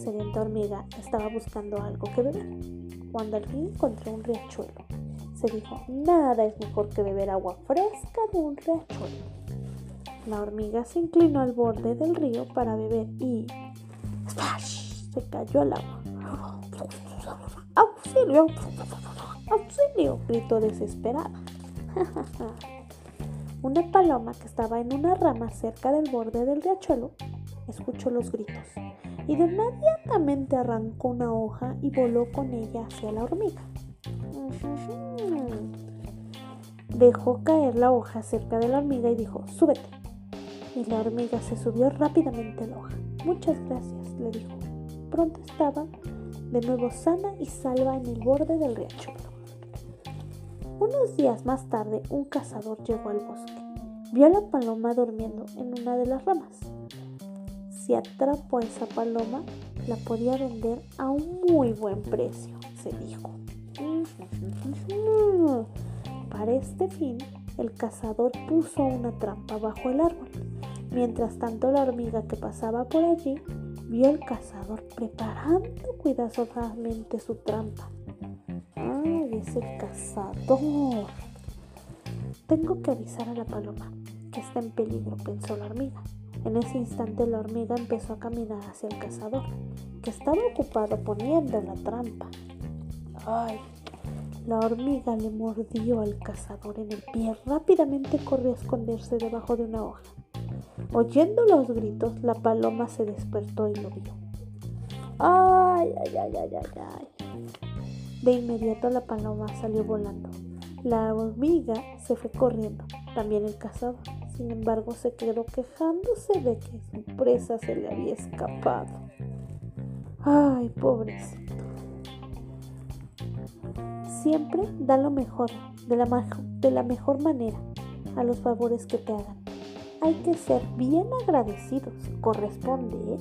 sedienta hormiga estaba buscando algo que beber, cuando al fin encontró un riachuelo. Se dijo, nada es mejor que beber agua fresca de un riachuelo. La hormiga se inclinó al borde del río para beber y ¡splash! se cayó al agua. ¡Auxilio! ¡Auxilio! gritó desesperada. Una paloma que estaba en una rama cerca del borde del riachuelo escuchó los gritos y de inmediatamente arrancó una hoja y voló con ella hacia la hormiga. Dejó caer la hoja cerca de la hormiga y dijo, súbete. Y la hormiga se subió rápidamente a la hoja. Muchas gracias, le dijo. Pronto estaba de nuevo sana y salva en el borde del riachuelo. Unos días más tarde, un cazador llegó al bosque. Vio a la paloma durmiendo en una de las ramas. Si atrapó a esa paloma, la podía vender a un muy buen precio, se dijo. Para este fin, el cazador puso una trampa bajo el árbol. Mientras tanto, la hormiga que pasaba por allí vio al cazador preparando cuidadosamente su trampa es el cazador. Tengo que avisar a la paloma que está en peligro, pensó la hormiga. En ese instante la hormiga empezó a caminar hacia el cazador, que estaba ocupado poniendo la trampa. ¡Ay! La hormiga le mordió al cazador en el pie. Rápidamente corrió a esconderse debajo de una hoja. Oyendo los gritos, la paloma se despertó y lo vio. ¡Ay, ay, ay, ay, ay! ay! De inmediato la paloma salió volando. La hormiga se fue corriendo, también el cazador. Sin embargo, se quedó quejándose de que su presa se le había escapado. Ay, pobrecito. Siempre da lo mejor, de la, de la mejor manera, a los favores que te hagan. Hay que ser bien agradecidos, corresponde, ¿eh?